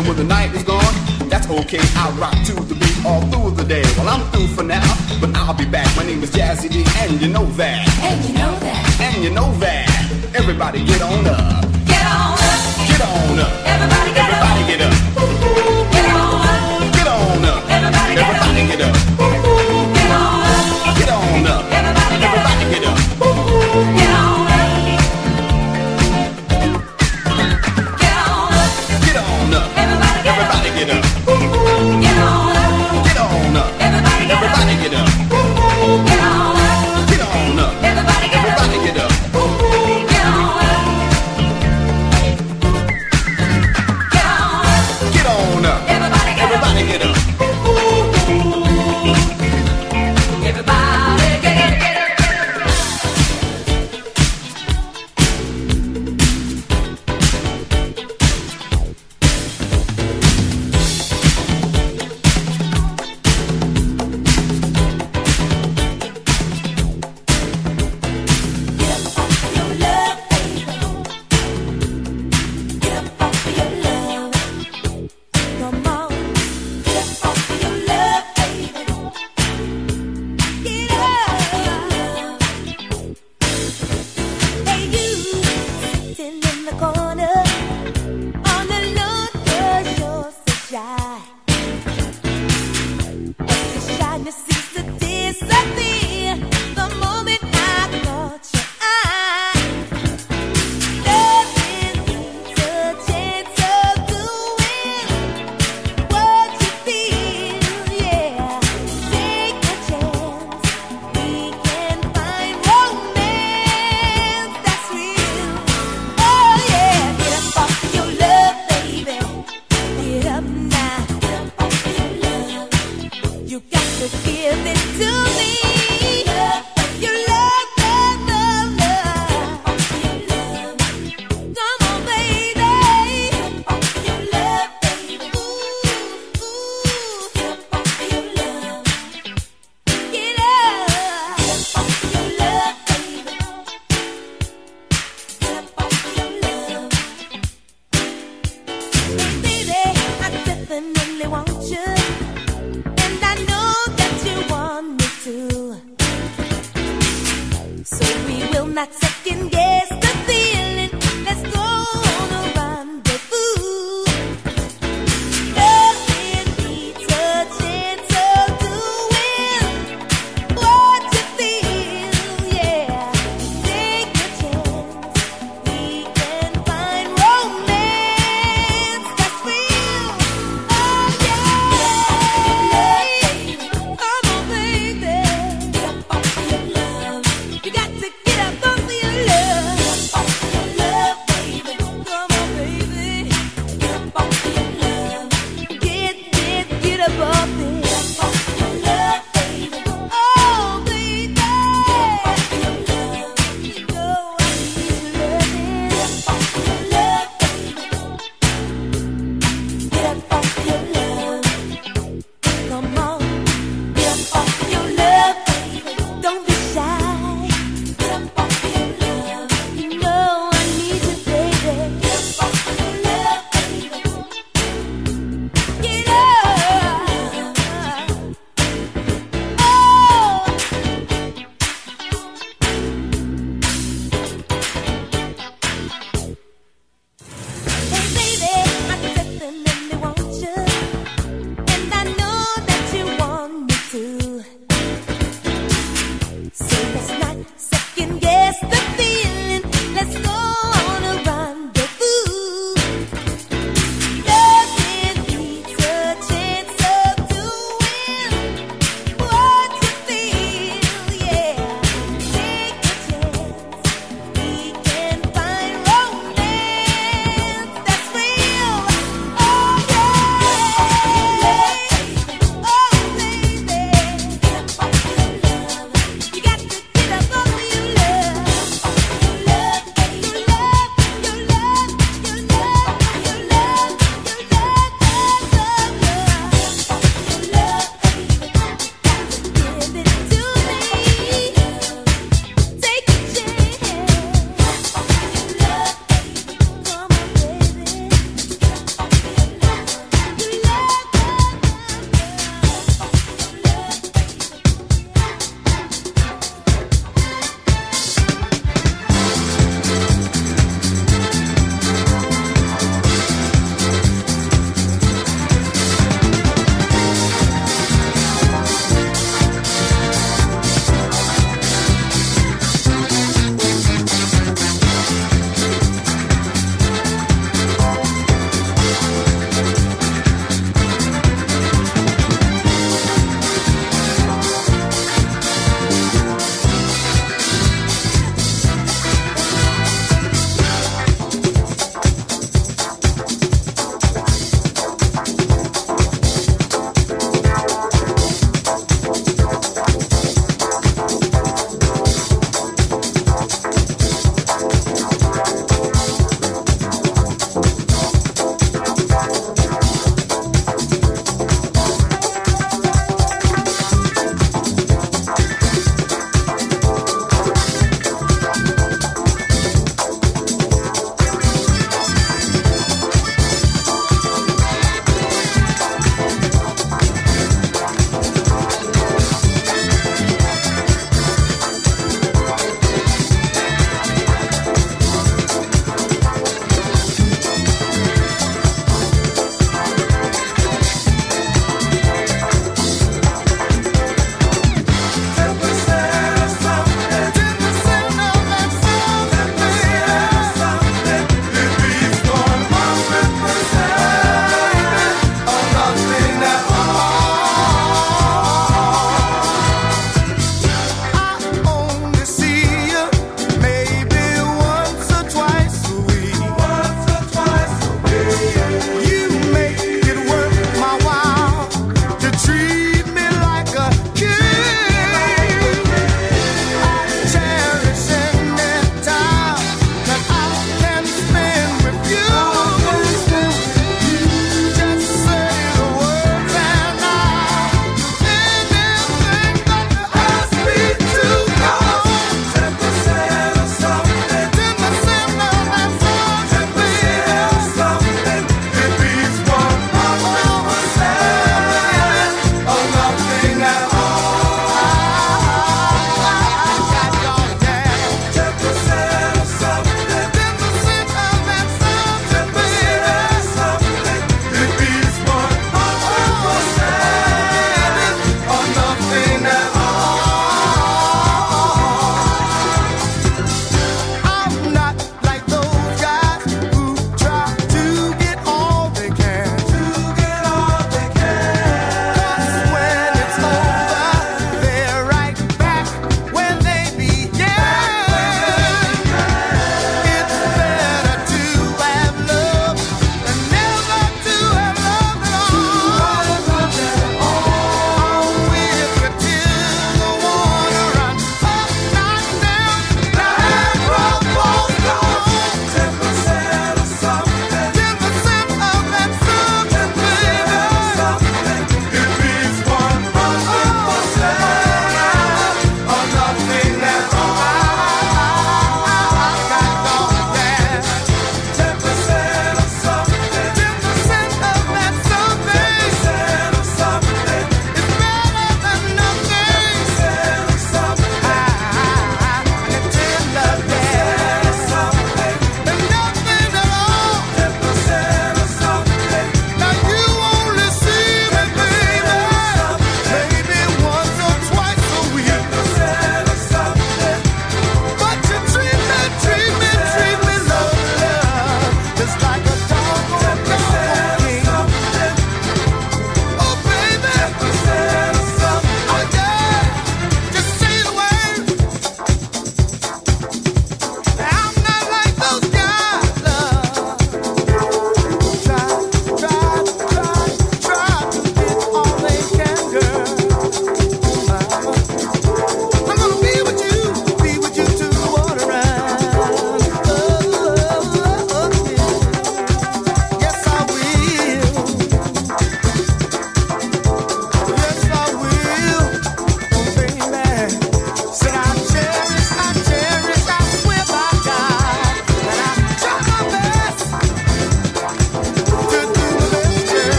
And when the night is gone, that's okay. I rock to the beat all through the day. Well, I'm through for now, but I'll be back. My name is Jazzy D, and you know that. And you know that. And you know that. Everybody get on up. Get on up. Get on up. Everybody get Everybody up. Everybody get up. Get on up. Get on up. Everybody get Everybody up. Get up.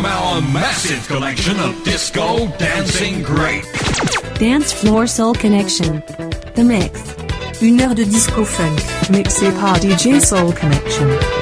from our massive collection of disco dancing great. Dance Floor Soul Connection. The Mix. Une heure de disco funk, mixé par DJ Soul Connection.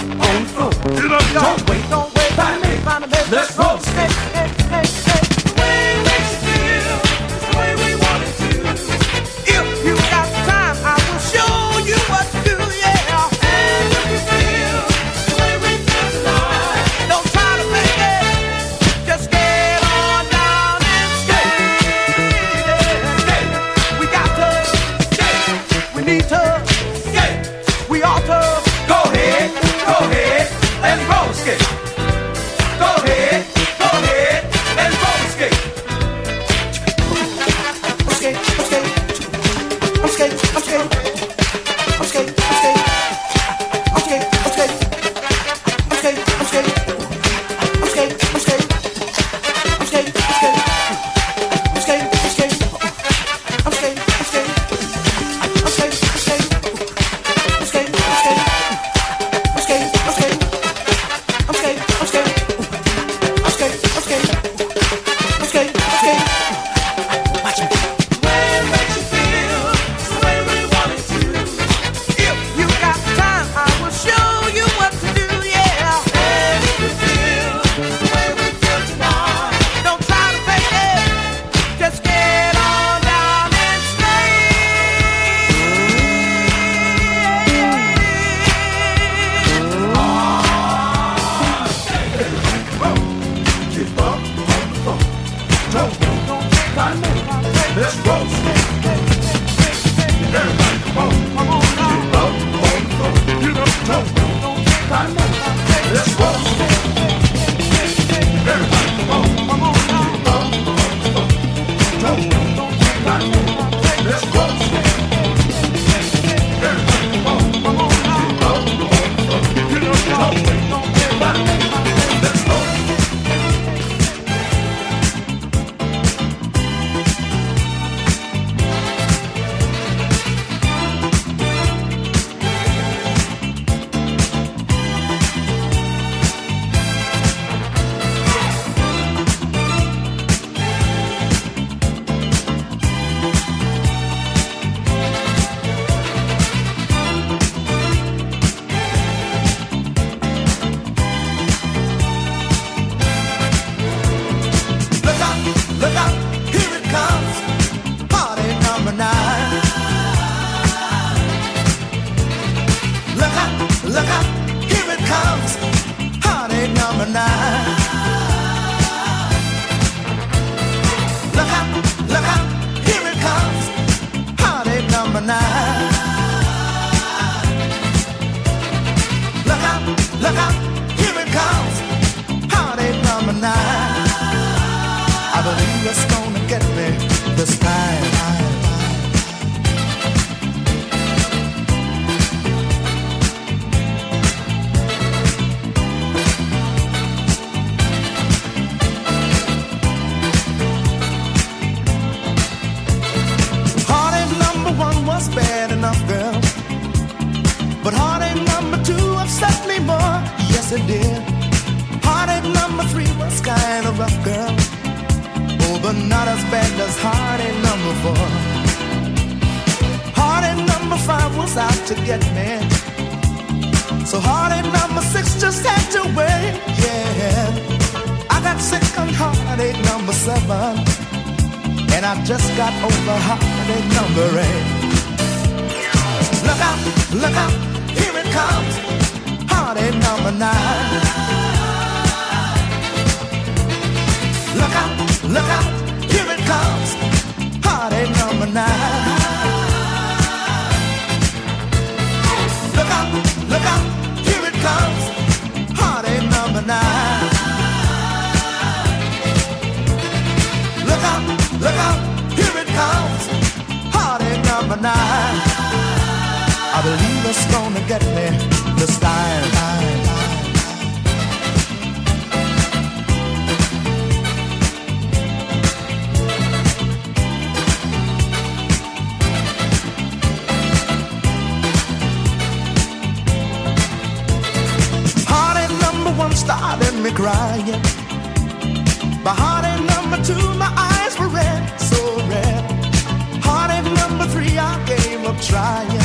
on the floor. Get up, y'all. Don't wait, don't wait. Find a find a. Let's roll. Had yeah. I got sick on heartache number seven. And I just got over heartache number eight. Look out, look out, here it comes. Heartache number nine. Look out, look out, here it comes. Heartache number nine. Look out, look out, here it comes. Look out, look out, here it comes. Heartache number nine. I believe it's gonna get me this time. Started me crying. By heartache number two, my eyes were red, so red. Heartache number three, I gave up trying.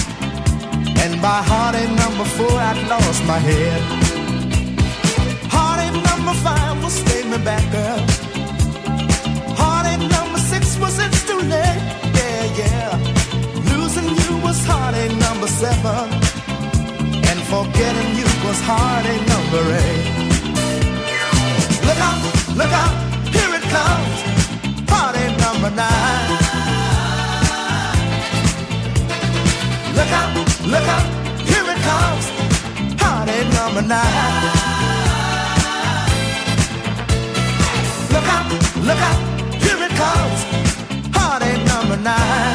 And by heartache number four, I'd lost my head. Heartache number five was stay me back, girl. Heartache number six was it's too late, yeah, yeah. Losing you was heartache number seven. And forgetting you was heartache number eight. Look out, here it comes. Party number nine.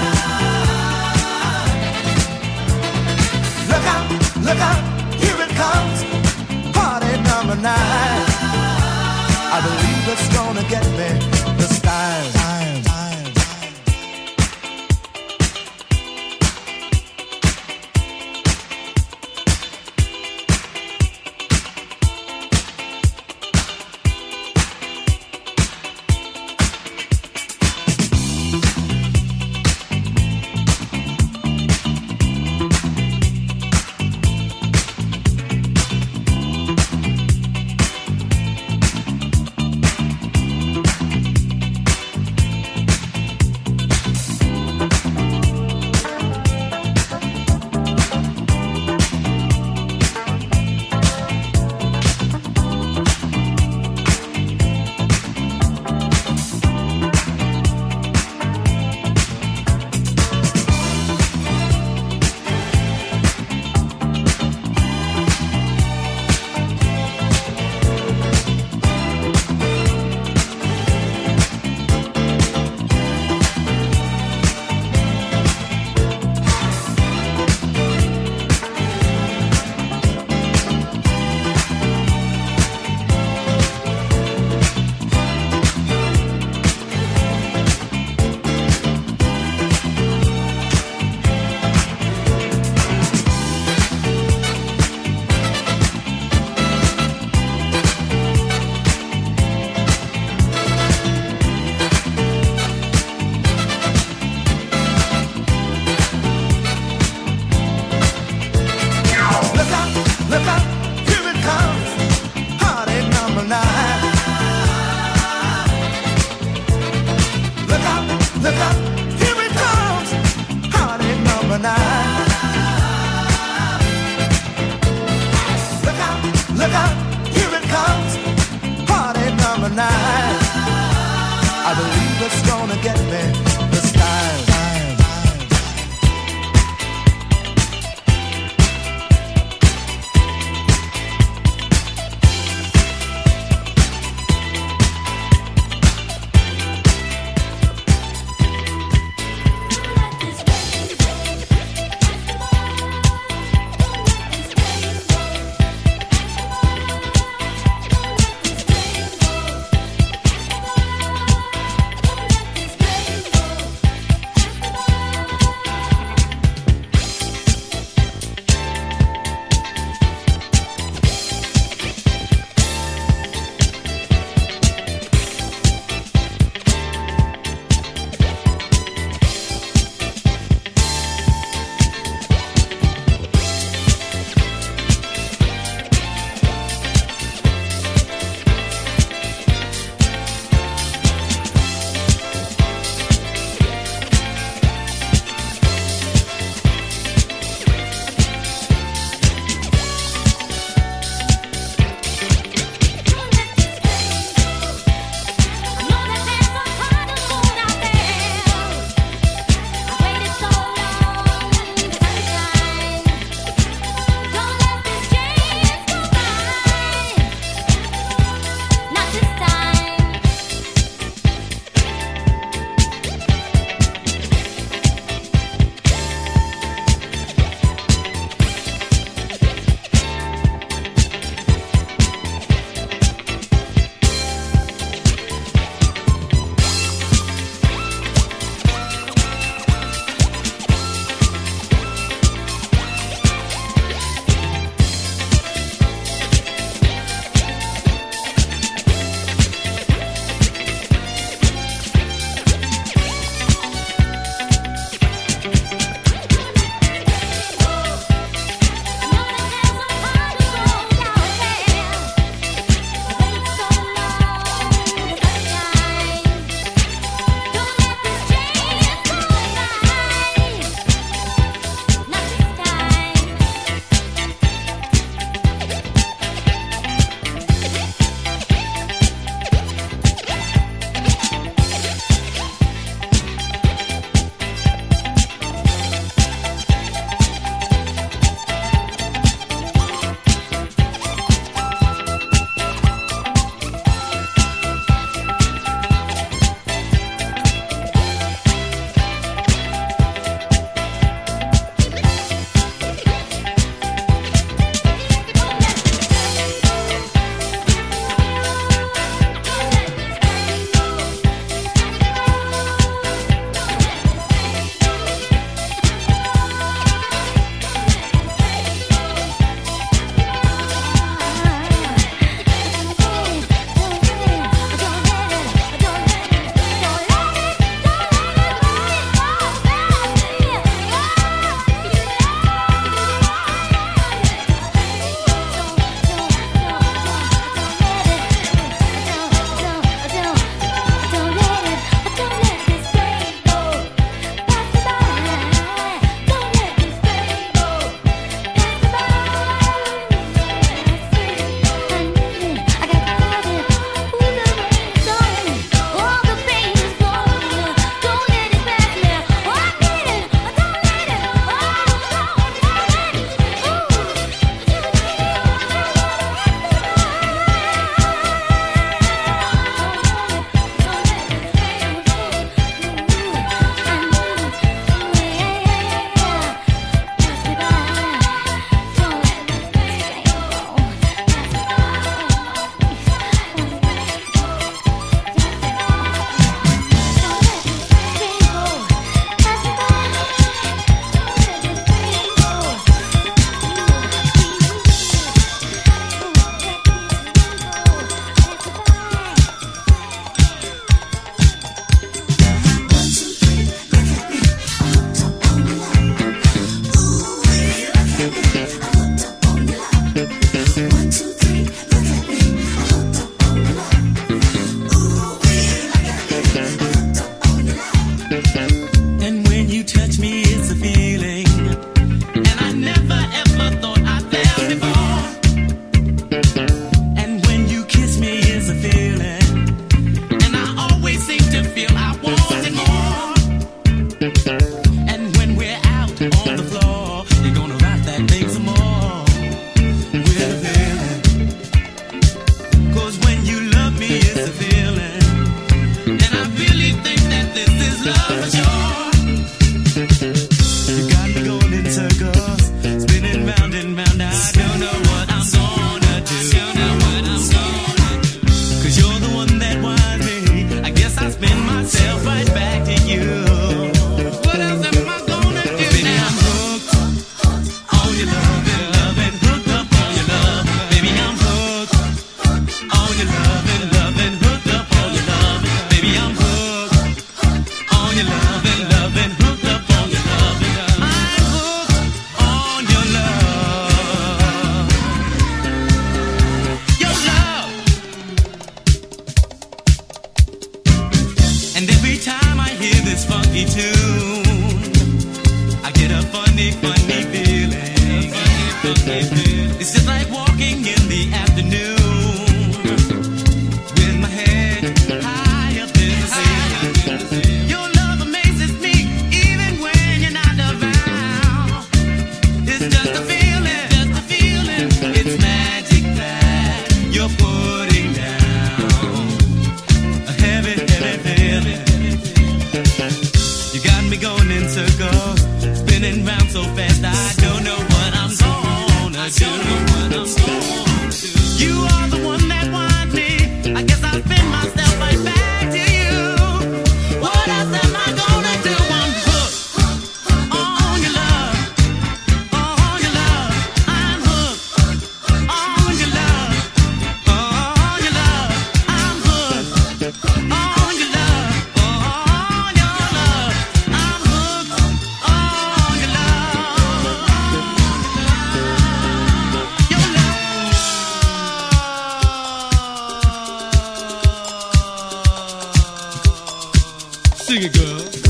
Sing it, girl.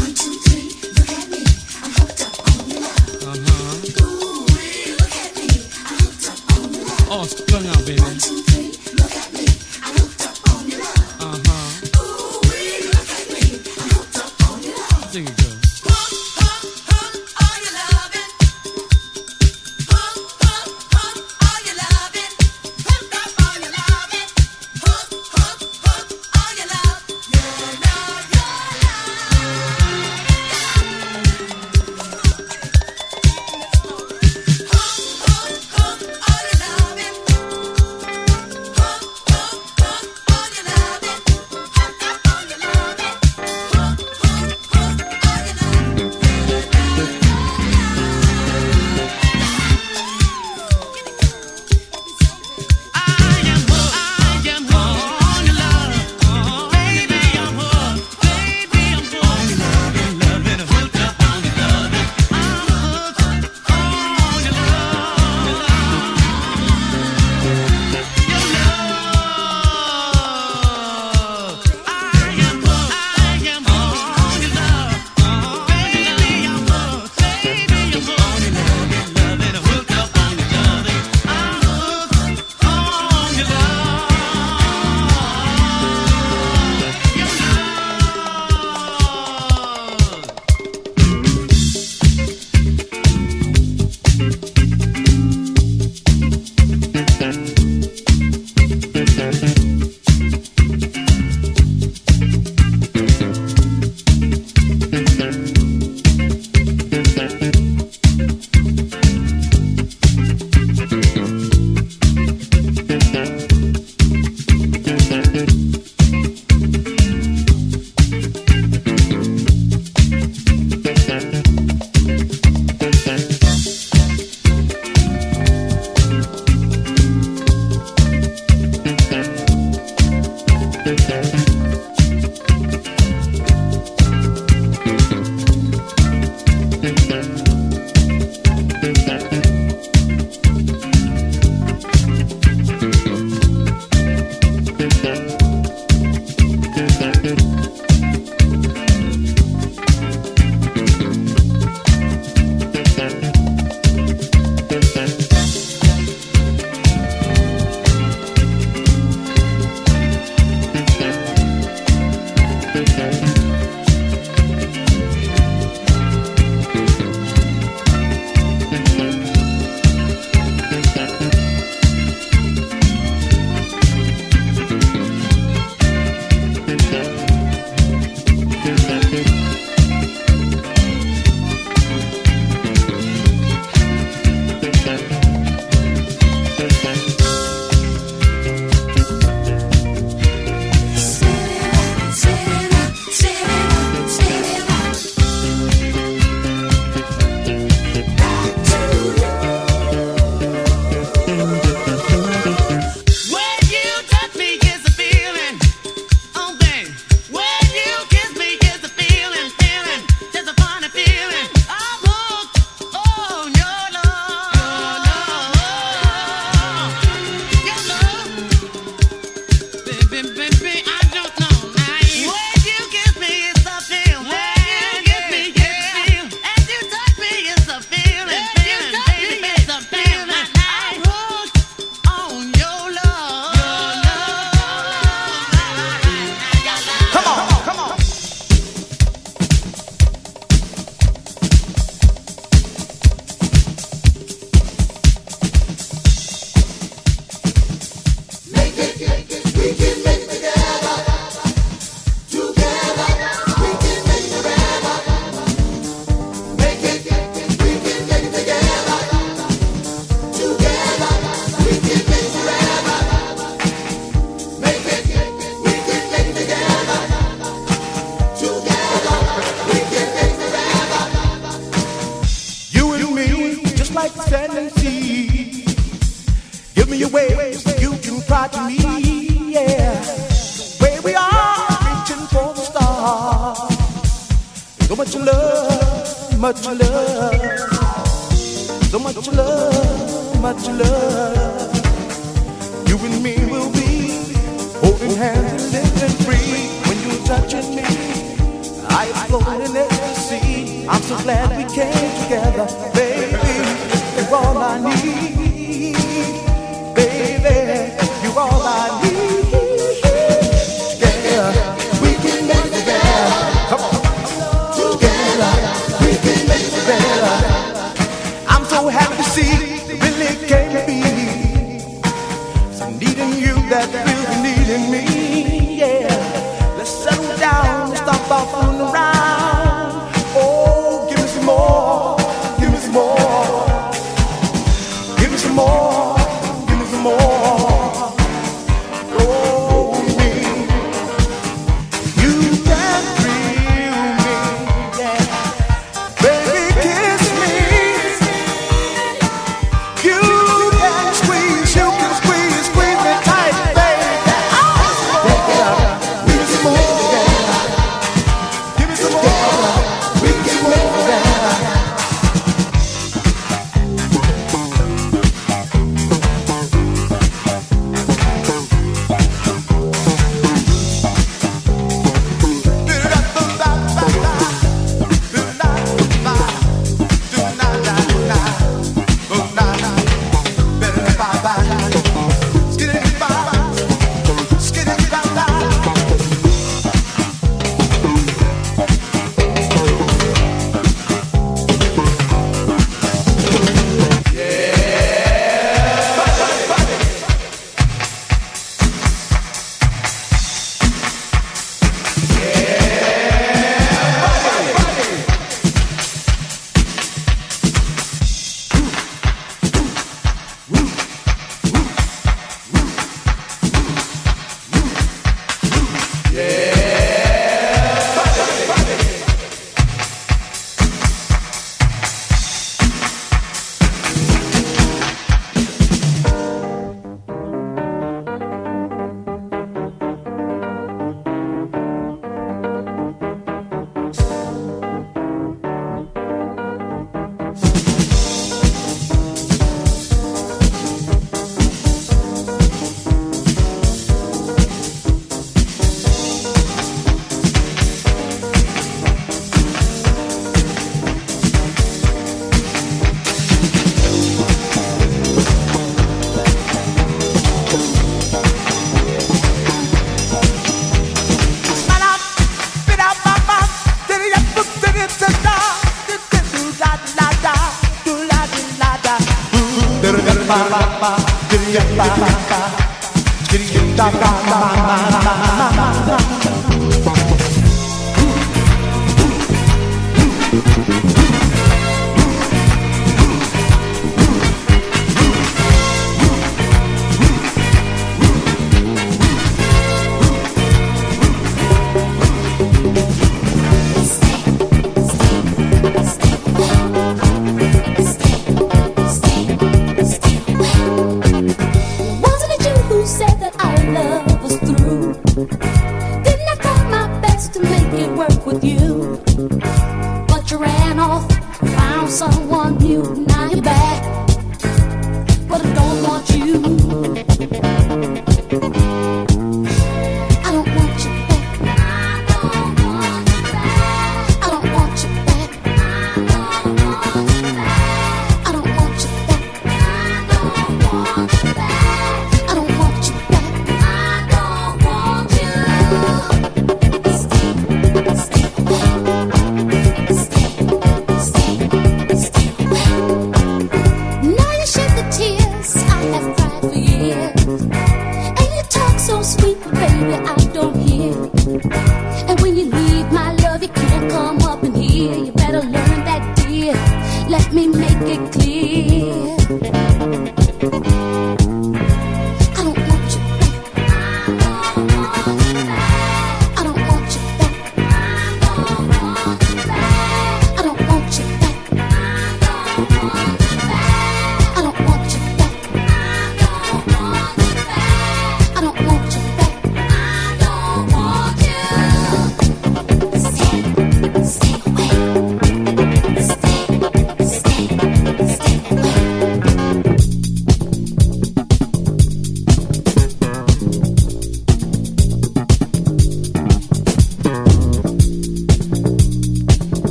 quickly.